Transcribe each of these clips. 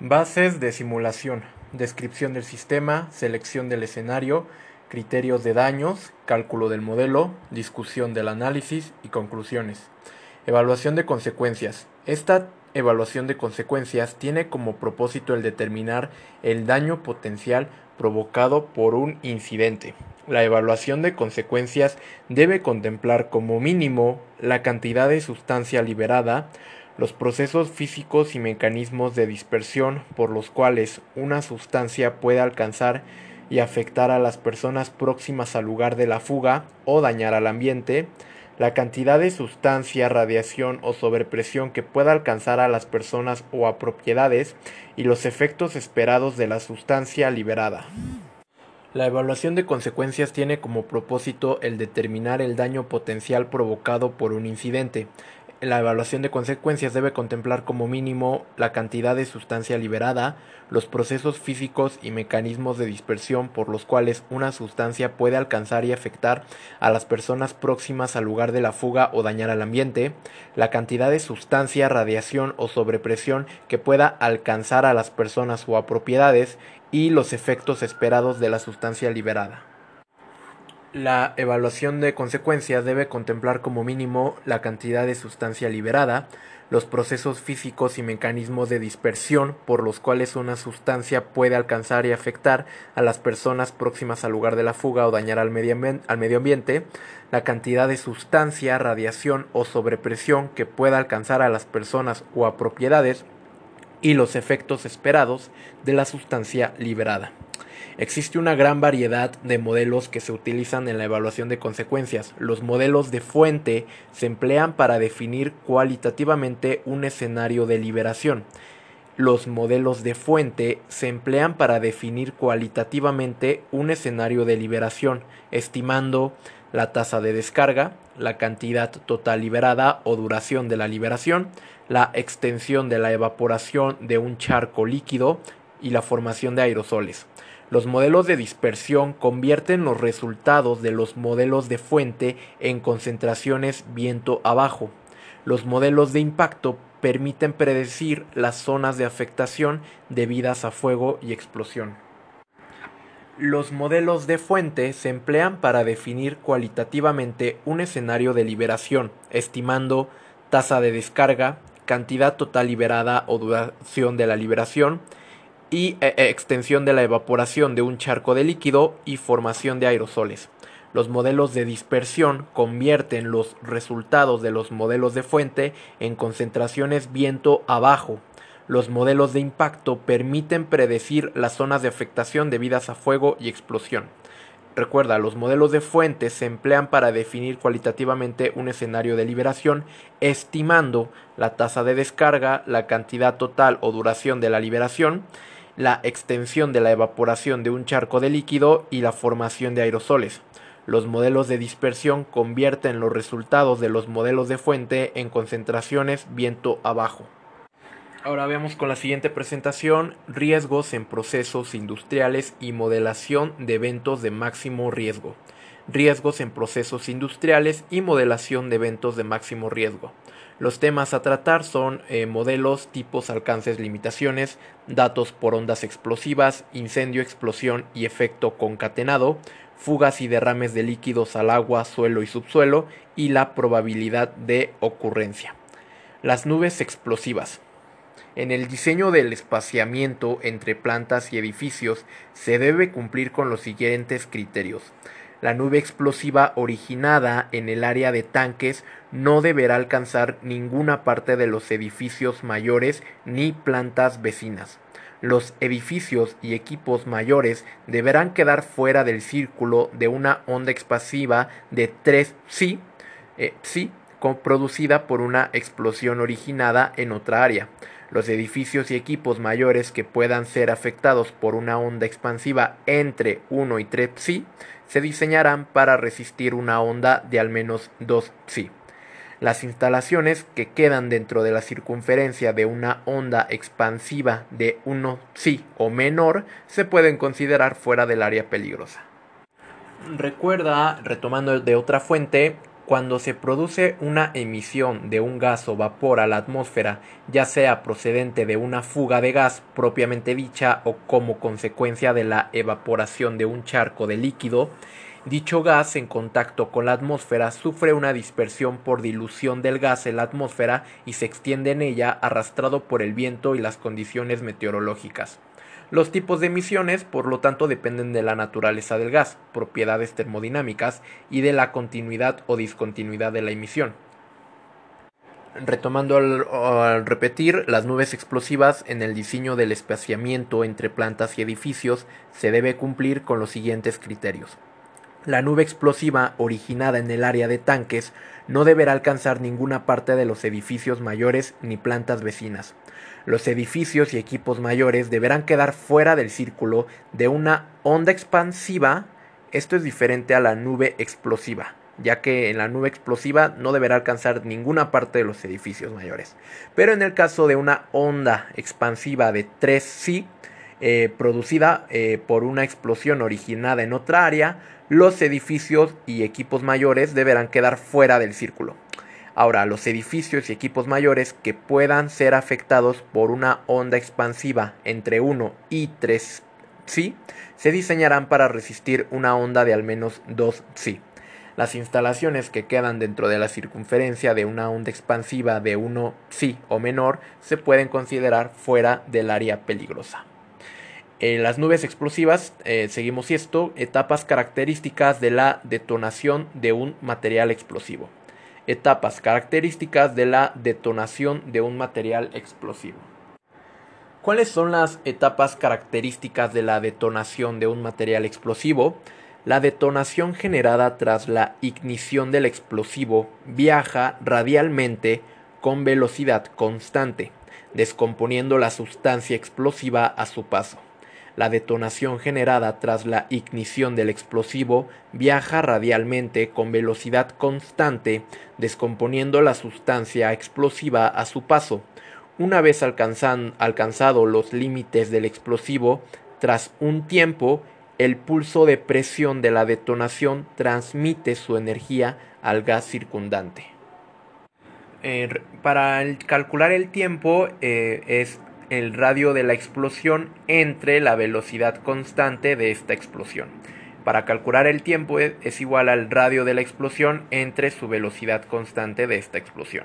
Bases de simulación, descripción del sistema, selección del escenario, criterios de daños, cálculo del modelo, discusión del análisis y conclusiones. Evaluación de consecuencias. Esta evaluación de consecuencias tiene como propósito el determinar el daño potencial provocado por un incidente. La evaluación de consecuencias debe contemplar como mínimo la cantidad de sustancia liberada, los procesos físicos y mecanismos de dispersión por los cuales una sustancia puede alcanzar y afectar a las personas próximas al lugar de la fuga o dañar al ambiente, la cantidad de sustancia, radiación o sobrepresión que pueda alcanzar a las personas o a propiedades y los efectos esperados de la sustancia liberada. La evaluación de consecuencias tiene como propósito el determinar el daño potencial provocado por un incidente, la evaluación de consecuencias debe contemplar como mínimo la cantidad de sustancia liberada, los procesos físicos y mecanismos de dispersión por los cuales una sustancia puede alcanzar y afectar a las personas próximas al lugar de la fuga o dañar al ambiente, la cantidad de sustancia, radiación o sobrepresión que pueda alcanzar a las personas o a propiedades y los efectos esperados de la sustancia liberada. La evaluación de consecuencias debe contemplar como mínimo la cantidad de sustancia liberada, los procesos físicos y mecanismos de dispersión por los cuales una sustancia puede alcanzar y afectar a las personas próximas al lugar de la fuga o dañar al medio, ambiente, la cantidad de sustancia, radiación o sobrepresión que pueda alcanzar a las personas o a propiedades y los efectos esperados de la sustancia liberada. Existe una gran variedad de modelos que se utilizan en la evaluación de consecuencias. Los modelos de fuente se emplean para definir cualitativamente un escenario de liberación. Los modelos de fuente se emplean para definir cualitativamente un escenario de liberación, estimando la tasa de descarga, la cantidad total liberada o duración de la liberación, la extensión de la evaporación de un charco líquido y la formación de aerosoles. Los modelos de dispersión convierten los resultados de los modelos de fuente en concentraciones viento abajo. Los modelos de impacto permiten predecir las zonas de afectación debidas a fuego y explosión. Los modelos de fuente se emplean para definir cualitativamente un escenario de liberación, estimando tasa de descarga, cantidad total liberada o duración de la liberación, y e, e, extensión de la evaporación de un charco de líquido y formación de aerosoles. Los modelos de dispersión convierten los resultados de los modelos de fuente en concentraciones viento abajo. Los modelos de impacto permiten predecir las zonas de afectación debidas a fuego y explosión. Recuerda, los modelos de fuente se emplean para definir cualitativamente un escenario de liberación, estimando la tasa de descarga, la cantidad total o duración de la liberación, la extensión de la evaporación de un charco de líquido y la formación de aerosoles. Los modelos de dispersión convierten los resultados de los modelos de fuente en concentraciones viento abajo. Ahora veamos con la siguiente presentación riesgos en procesos industriales y modelación de eventos de máximo riesgo. Riesgos en procesos industriales y modelación de eventos de máximo riesgo. Los temas a tratar son eh, modelos, tipos, alcances, limitaciones, datos por ondas explosivas, incendio, explosión y efecto concatenado, fugas y derrames de líquidos al agua, suelo y subsuelo y la probabilidad de ocurrencia. Las nubes explosivas. En el diseño del espaciamiento entre plantas y edificios se debe cumplir con los siguientes criterios. La nube explosiva originada en el área de tanques no deberá alcanzar ninguna parte de los edificios mayores ni plantas vecinas. Los edificios y equipos mayores deberán quedar fuera del círculo de una onda expansiva de 3 psi, eh, producida por una explosión originada en otra área. Los edificios y equipos mayores que puedan ser afectados por una onda expansiva entre 1 y 3 psi se diseñarán para resistir una onda de al menos 2 psi. Las instalaciones que quedan dentro de la circunferencia de una onda expansiva de 1 psi o menor se pueden considerar fuera del área peligrosa. Recuerda, retomando de otra fuente, Cuando se produce una emisión de un gas o vapor a la atmósfera, ya sea procedente de una fuga de gas propiamente dicha o como consecuencia de la evaporación de un charco de líquido, dicho gas en contacto con la atmósfera sufre una dispersión por dilución del gas en la atmósfera y se extiende en ella arrastrado por el viento y las condiciones meteorológicas. Los tipos de emisiones, por lo tanto, dependen de la naturaleza del gas, propiedades termodinámicas y de la continuidad o discontinuidad de la emisión. Retomando al, repetir, las nubes explosivas en el diseño del espaciamiento entre plantas y edificios se debe cumplir con los siguientes criterios. La nube explosiva originada en el área de tanques no deberá alcanzar ninguna parte de los edificios mayores ni plantas vecinas. Los edificios y equipos mayores deberán quedar fuera del círculo de una onda expansiva. Esto es diferente a la nube explosiva, ya que en la nube explosiva no deberá alcanzar ninguna parte de los edificios mayores. Pero en el caso de una onda expansiva de 3C, eh, producida eh, por una explosión originada en otra área, los edificios y equipos mayores deberán quedar fuera del círculo. Ahora, los edificios y equipos mayores que puedan ser afectados por una onda expansiva entre 1 y 3 psi se diseñarán para resistir una onda de al menos 2 psi. Las instalaciones que quedan dentro de la circunferencia de una onda expansiva de 1 psi o menor se pueden considerar fuera del área peligrosa. En las nubes explosivas, eh, seguimos esto, etapas características de la detonación de un material explosivo etapas características de la detonación de un material explosivo. ¿Cuáles son las etapas características de la detonación de un material explosivo? La detonación generada tras la ignición del explosivo viaja radialmente con velocidad constante, descomponiendo la sustancia explosiva a su paso. La detonación generada tras la ignición del explosivo viaja radialmente con velocidad constante, descomponiendo la sustancia explosiva a su paso. Una vez alcanzado los límites del explosivo, tras un tiempo, el pulso de presión de la detonación transmite su energía al gas circundante. Eh, para calcular el tiempo eh, es el radio de la explosión entre la velocidad constante de esta explosión. Para calcular el tiempo es igual al radio de la explosión entre su velocidad constante de esta explosión.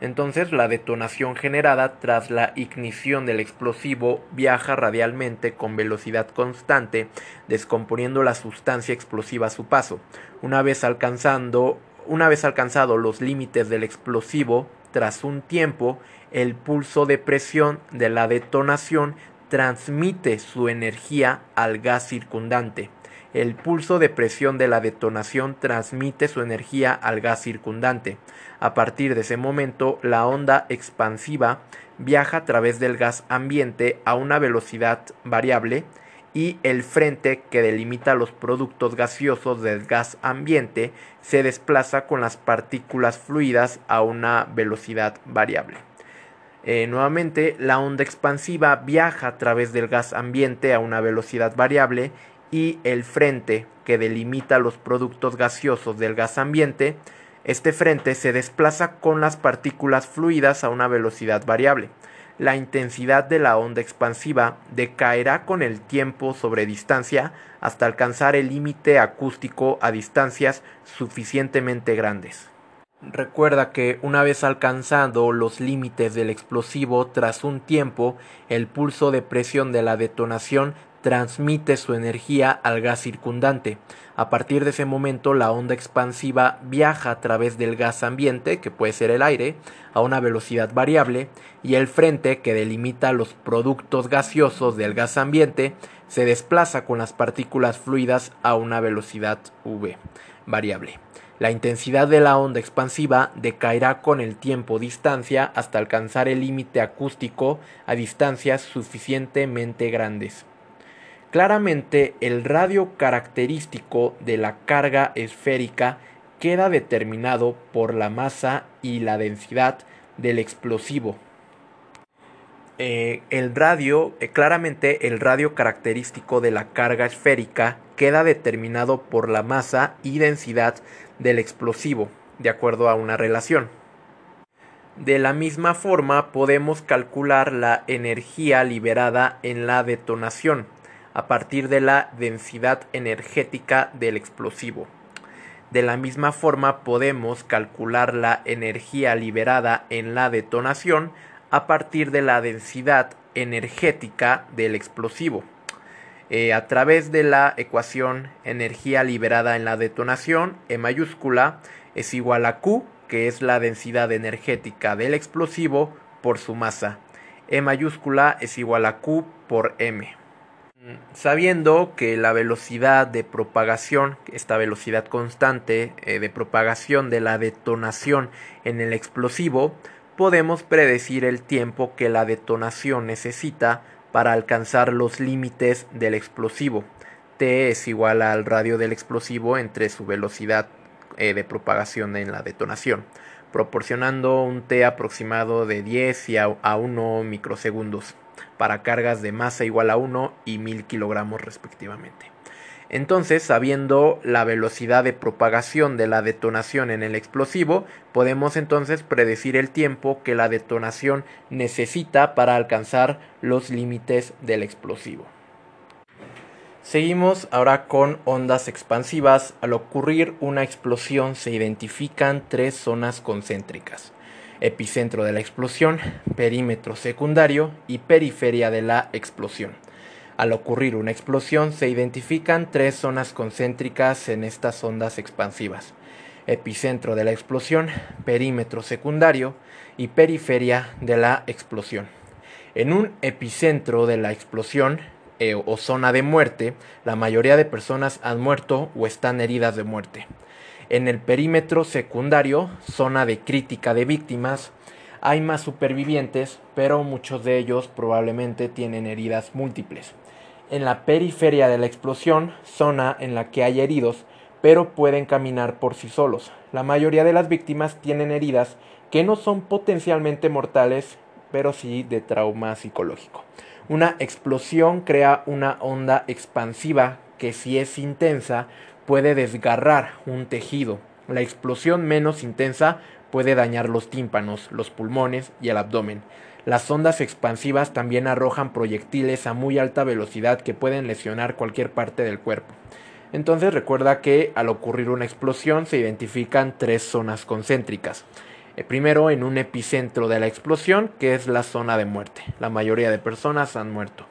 Entonces la detonación generada tras la ignición del explosivo viaja radialmente con velocidad constante, descomponiendo la sustancia explosiva a su paso. Una vez alcanzando una vez alcanzado los límites del explosivo, tras un tiempo, el pulso de presión de la detonación transmite su energía al gas circundante. El pulso de presión de la detonación transmite su energía al gas circundante. A partir de ese momento, la onda expansiva viaja a través del gas ambiente a una velocidad variable y el frente que delimita los productos gaseosos del gas ambiente se desplaza con las partículas fluidas a una velocidad variable. Eh, nuevamente, la onda expansiva viaja a través del gas ambiente a una velocidad variable y el frente que delimita los productos gaseosos del gas ambiente, este frente se desplaza con las partículas fluidas a una velocidad variable la intensidad de la onda expansiva decaerá con el tiempo sobre distancia hasta alcanzar el límite acústico a distancias suficientemente grandes. Recuerda que una vez alcanzado los límites del explosivo tras un tiempo, el pulso de presión de la detonación transmite su energía al gas circundante. A partir de ese momento la onda expansiva viaja a través del gas ambiente, que puede ser el aire, a una velocidad variable y el frente que delimita los productos gaseosos del gas ambiente se desplaza con las partículas fluidas a una velocidad v variable. La intensidad de la onda expansiva decaerá con el tiempo distancia hasta alcanzar el límite acústico a distancias suficientemente grandes. Claramente el radio característico de la carga esférica queda determinado por la masa y la densidad del explosivo. Eh, el radio, eh, claramente el radio característico de la carga esférica queda determinado por la masa y densidad del explosivo. de acuerdo a una relación. De la misma forma podemos calcular la energía liberada en la detonación a partir de la densidad energética del explosivo. De la misma forma podemos calcular la energía liberada en la detonación a partir de la densidad energética del explosivo. Eh, a través de la ecuación energía liberada en la detonación, E mayúscula, es igual a Q, que es la densidad energética del explosivo, por su masa. E mayúscula es igual a Q por M. Sabiendo que la velocidad de propagación, esta velocidad constante eh, de propagación de la detonación en el explosivo, podemos predecir el tiempo que la detonación necesita para alcanzar los límites del explosivo. T es igual al radio del explosivo entre su velocidad eh, de propagación en la detonación, proporcionando un T aproximado de 10 y a, a 1 microsegundos para cargas de masa igual a 1 y 1000 kilogramos respectivamente. Entonces, sabiendo la velocidad de propagación de la detonación en el explosivo, podemos entonces predecir el tiempo que la detonación necesita para alcanzar los límites del explosivo. Seguimos ahora con ondas expansivas. Al ocurrir una explosión se identifican tres zonas concéntricas epicentro de la explosión, perímetro secundario y periferia de la explosión. Al ocurrir una explosión se identifican tres zonas concéntricas en estas ondas expansivas. Epicentro de la explosión, perímetro secundario y periferia de la explosión. En un epicentro de la explosión eh, o zona de muerte, la mayoría de personas han muerto o están heridas de muerte. En el perímetro secundario, zona de crítica de víctimas, hay más supervivientes, pero muchos de ellos probablemente tienen heridas múltiples. En la periferia de la explosión, zona en la que hay heridos, pero pueden caminar por sí solos. La mayoría de las víctimas tienen heridas que no son potencialmente mortales, pero sí de trauma psicológico. Una explosión crea una onda expansiva que si es intensa puede desgarrar un tejido. La explosión menos intensa puede dañar los tímpanos, los pulmones y el abdomen. Las ondas expansivas también arrojan proyectiles a muy alta velocidad que pueden lesionar cualquier parte del cuerpo. Entonces recuerda que al ocurrir una explosión se identifican tres zonas concéntricas. El eh, primero en un epicentro de la explosión, que es la zona de muerte. La mayoría de personas han muerto.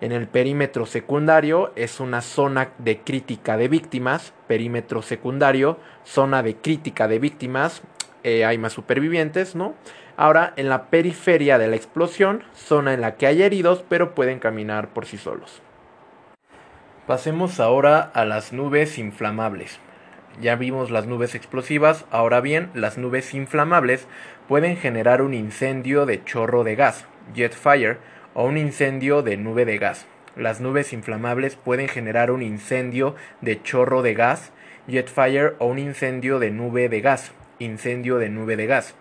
En el perímetro secundario es una zona de crítica de víctimas, perímetro secundario, zona de crítica de víctimas, eh, hay más supervivientes, ¿no? Ahora, en la periferia de la explosión, zona en la que hay heridos, pero pueden caminar por sí solos. Pasemos ahora a las nubes inflamables. Ya vimos las nubes explosivas, ahora bien, las nubes inflamables pueden generar un incendio de chorro de gas, jet fire, o un incendio de nube de gas. Las nubes inflamables pueden generar un incendio de chorro de gas, jet fire o un incendio de nube de gas, incendio de nube de gas.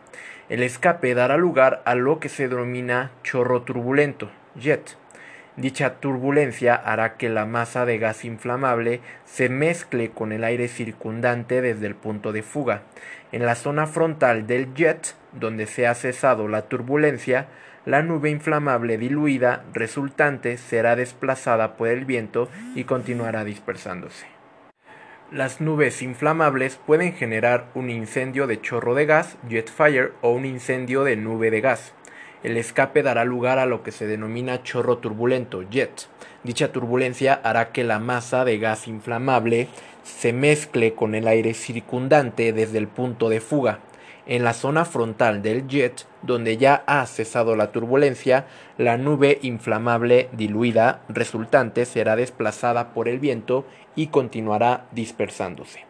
El escape dará lugar a lo que se denomina chorro turbulento, jet. Dicha turbulencia hará que la masa de gas inflamable se mezcle con el aire circundante desde el punto de fuga. En la zona frontal del jet, donde se ha cesado la turbulencia, la nube inflamable diluida resultante será desplazada por el viento y continuará dispersándose. Las nubes inflamables pueden generar un incendio de chorro de gas, jet fire, o un incendio de nube de gas. El escape dará lugar a lo que se denomina chorro turbulento, jet. Dicha turbulencia hará que la masa de gas inflamable se mezcle con el aire circundante desde el punto de fuga. En la zona frontal del jet, donde ya ha cesado la turbulencia, la nube inflamable diluida resultante será desplazada por el viento y continuará dispersándose.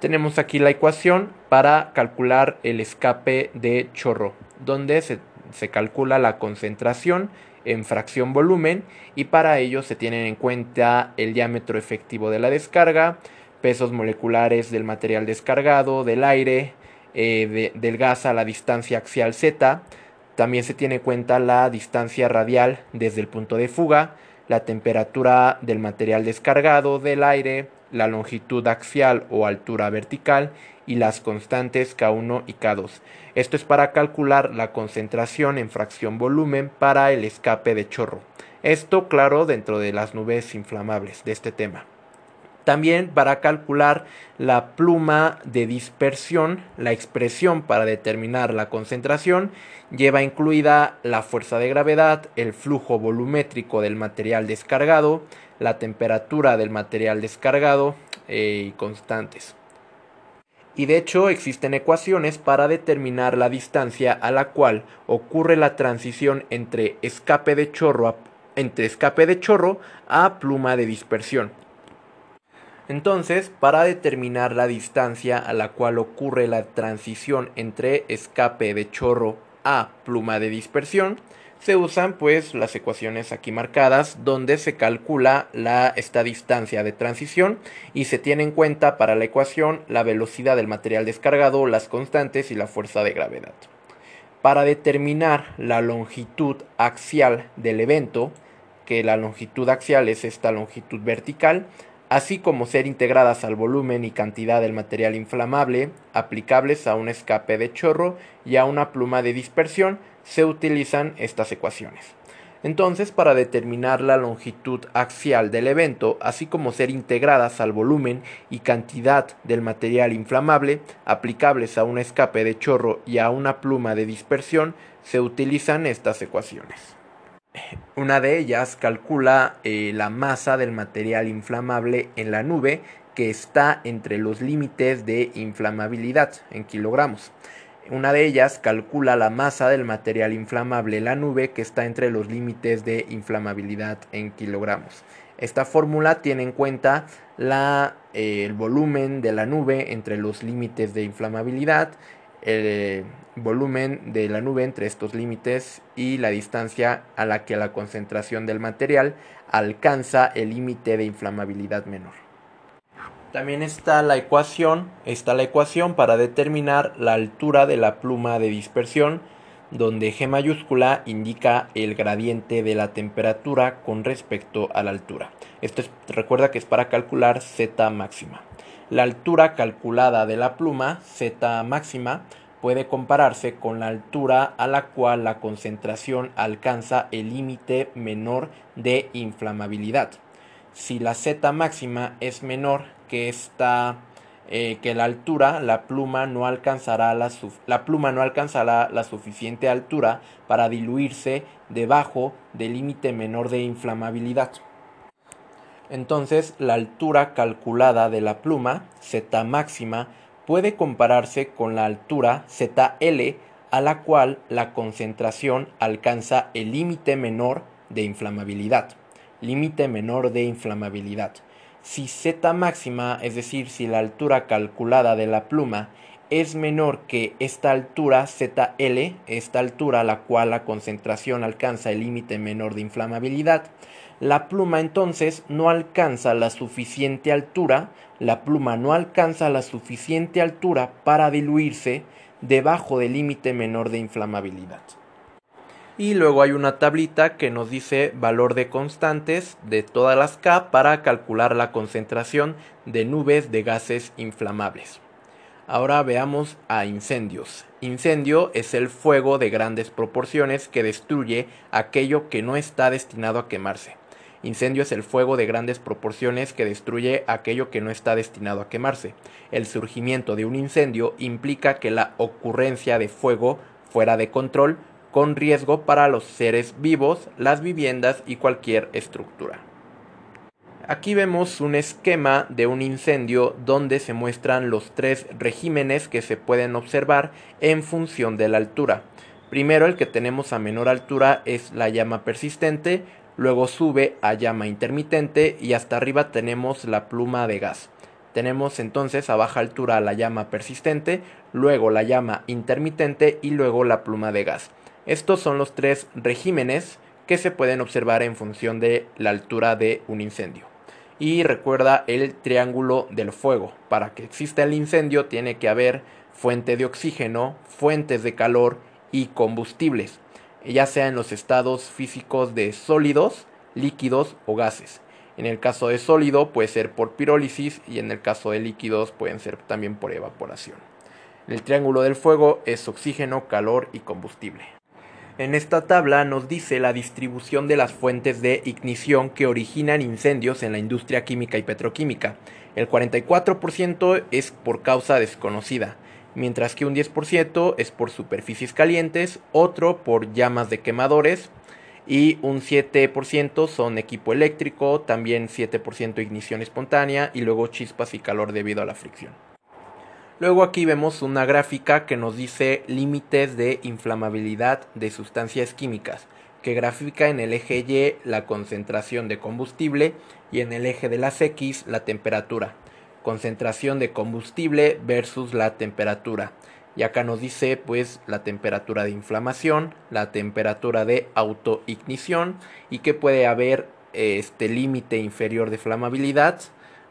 Tenemos aquí la ecuación para calcular el escape de chorro, donde se, calcula la concentración en fracción volumen y para ello se tienen en cuenta el diámetro efectivo de la descarga, pesos moleculares del material descargado, del aire, eh, del gas a la distancia axial z. También se tiene en cuenta la distancia radial desde el punto de fuga, la temperatura del material descargado, del aire, la longitud axial o altura vertical y las constantes K1 y K2. Esto es para calcular la concentración en fracción volumen para el escape de chorro. Esto, claro, dentro de las nubes inflamables de este tema. También para calcular la pluma de dispersión, la expresión para determinar la concentración lleva incluida la fuerza de gravedad, el flujo volumétrico del material descargado, la temperatura del material descargado eh, y constantes. Y de hecho existen ecuaciones para determinar la distancia a la cual ocurre la transición entre escape de chorro entre escape de chorro a pluma de dispersión. Entonces, para determinar la distancia a la cual ocurre la transición entre escape de chorro a pluma de dispersión, se usan pues las ecuaciones aquí marcadas donde se calcula la, esta distancia de transición y se tiene en cuenta para la ecuación la velocidad del material descargado, las constantes y la fuerza de gravedad. Para determinar la longitud axial del evento, que la longitud axial es esta longitud vertical, así como ser integradas al volumen y cantidad del material inflamable aplicables a un escape de chorro y a una pluma de dispersión, se utilizan estas ecuaciones. Entonces, para determinar la longitud axial del evento, así como ser integradas al volumen y cantidad del material inflamable aplicables a un escape de chorro y a una pluma de dispersión, se utilizan estas ecuaciones. Una de ellas calcula eh, la masa del material inflamable en la nube que está entre los límites de inflamabilidad en kilogramos. Una de ellas calcula la masa del material inflamable en la nube que está entre los límites de inflamabilidad en kilogramos. Esta fórmula tiene en cuenta la, eh, el volumen de la nube entre los límites de inflamabilidad, el volumen de la nube entre estos límites y la distancia a la que la concentración del material alcanza el límite de inflamabilidad menor. También está la ecuación, está la ecuación para determinar la altura de la pluma de dispersión, donde G mayúscula indica el gradiente de la temperatura con respecto a la altura. Esto recuerda que es para calcular Z máxima. La altura calculada de la pluma, Z máxima, puede compararse con la altura a la cual la concentración alcanza el límite menor de inflamabilidad. Si la Z máxima es menor que esta eh, que la altura, la pluma no alcanzará la, la pluma no alcanzará la suficiente altura para diluirse debajo del límite menor de inflamabilidad. Entonces, la altura calculada de la pluma, Z máxima, puede compararse con la altura ZL a la cual la concentración alcanza el límite menor de inflamabilidad. Límite menor de inflamabilidad. Si Z máxima, es decir, si la altura calculada de la pluma es menor que esta altura ZL, esta altura a la cual la concentración alcanza el límite menor de inflamabilidad, la pluma entonces no alcanza la suficiente altura, la pluma no alcanza la suficiente altura para diluirse debajo del límite menor de inflamabilidad. Y luego hay una tablita que nos dice valor de constantes de todas las K para calcular la concentración de nubes de gases inflamables. Ahora veamos a incendios. Incendio es el fuego de grandes proporciones que destruye aquello que no está destinado a quemarse. Incendio es el fuego de grandes proporciones que destruye aquello que no está destinado a quemarse. El surgimiento de un incendio implica que la ocurrencia de fuego fuera de control con riesgo para los seres vivos, las viviendas y cualquier estructura. Aquí vemos un esquema de un incendio donde se muestran los tres regímenes que se pueden observar en función de la altura. Primero el que tenemos a menor altura es la llama persistente, luego sube a llama intermitente y hasta arriba tenemos la pluma de gas. Tenemos entonces a baja altura la llama persistente, luego la llama intermitente y luego la pluma de gas. Estos son los tres regímenes que se pueden observar en función de la altura de un incendio. Y recuerda el triángulo del fuego. Para que exista el incendio tiene que haber fuente de oxígeno, fuentes de calor y combustibles ya sea en los estados físicos de sólidos, líquidos o gases. En el caso de sólido puede ser por pirólisis y en el caso de líquidos pueden ser también por evaporación. El triángulo del fuego es oxígeno, calor y combustible. En esta tabla nos dice la distribución de las fuentes de ignición que originan incendios en la industria química y petroquímica. El 44% es por causa desconocida, mientras que un 10% es por superficies calientes, otro por llamas de quemadores y un 7% son equipo eléctrico, también 7% ignición espontánea y luego chispas y calor debido a la fricción. Luego aquí vemos una gráfica que nos dice límites de inflamabilidad de sustancias químicas, que grafica en el eje Y la concentración de combustible y en el eje de las X la temperatura. Concentración de combustible versus la temperatura. Y acá nos dice pues la temperatura de inflamación, la temperatura de autoignición y que puede haber este límite inferior de flamabilidad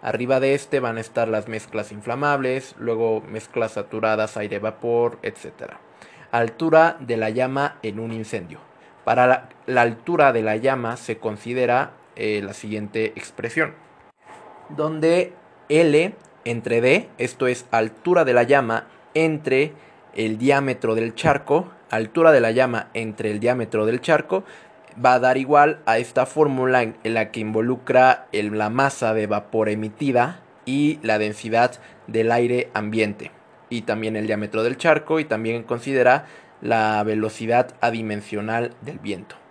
Arriba de este van a estar las mezclas inflamables, luego mezclas saturadas, aire-vapor, etc. Altura de la llama en un incendio. Para la, altura de la llama se considera eh, la siguiente expresión, donde L entre D, esto es altura de la llama entre el diámetro del charco, altura de la llama entre el diámetro del charco, va a dar igual a esta fórmula en la que involucra la masa de vapor emitida y la densidad del aire ambiente y también el diámetro del charco y también considera la velocidad adimensional del viento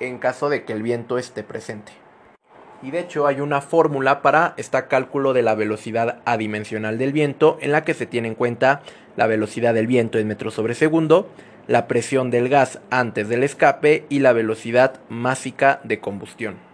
en caso de que el viento esté presente. Y de hecho hay una fórmula para este cálculo de la velocidad adimensional del viento en la que se tiene en cuenta la velocidad del viento en metros sobre segundo, la presión del gas antes del escape y la velocidad másica de combustión.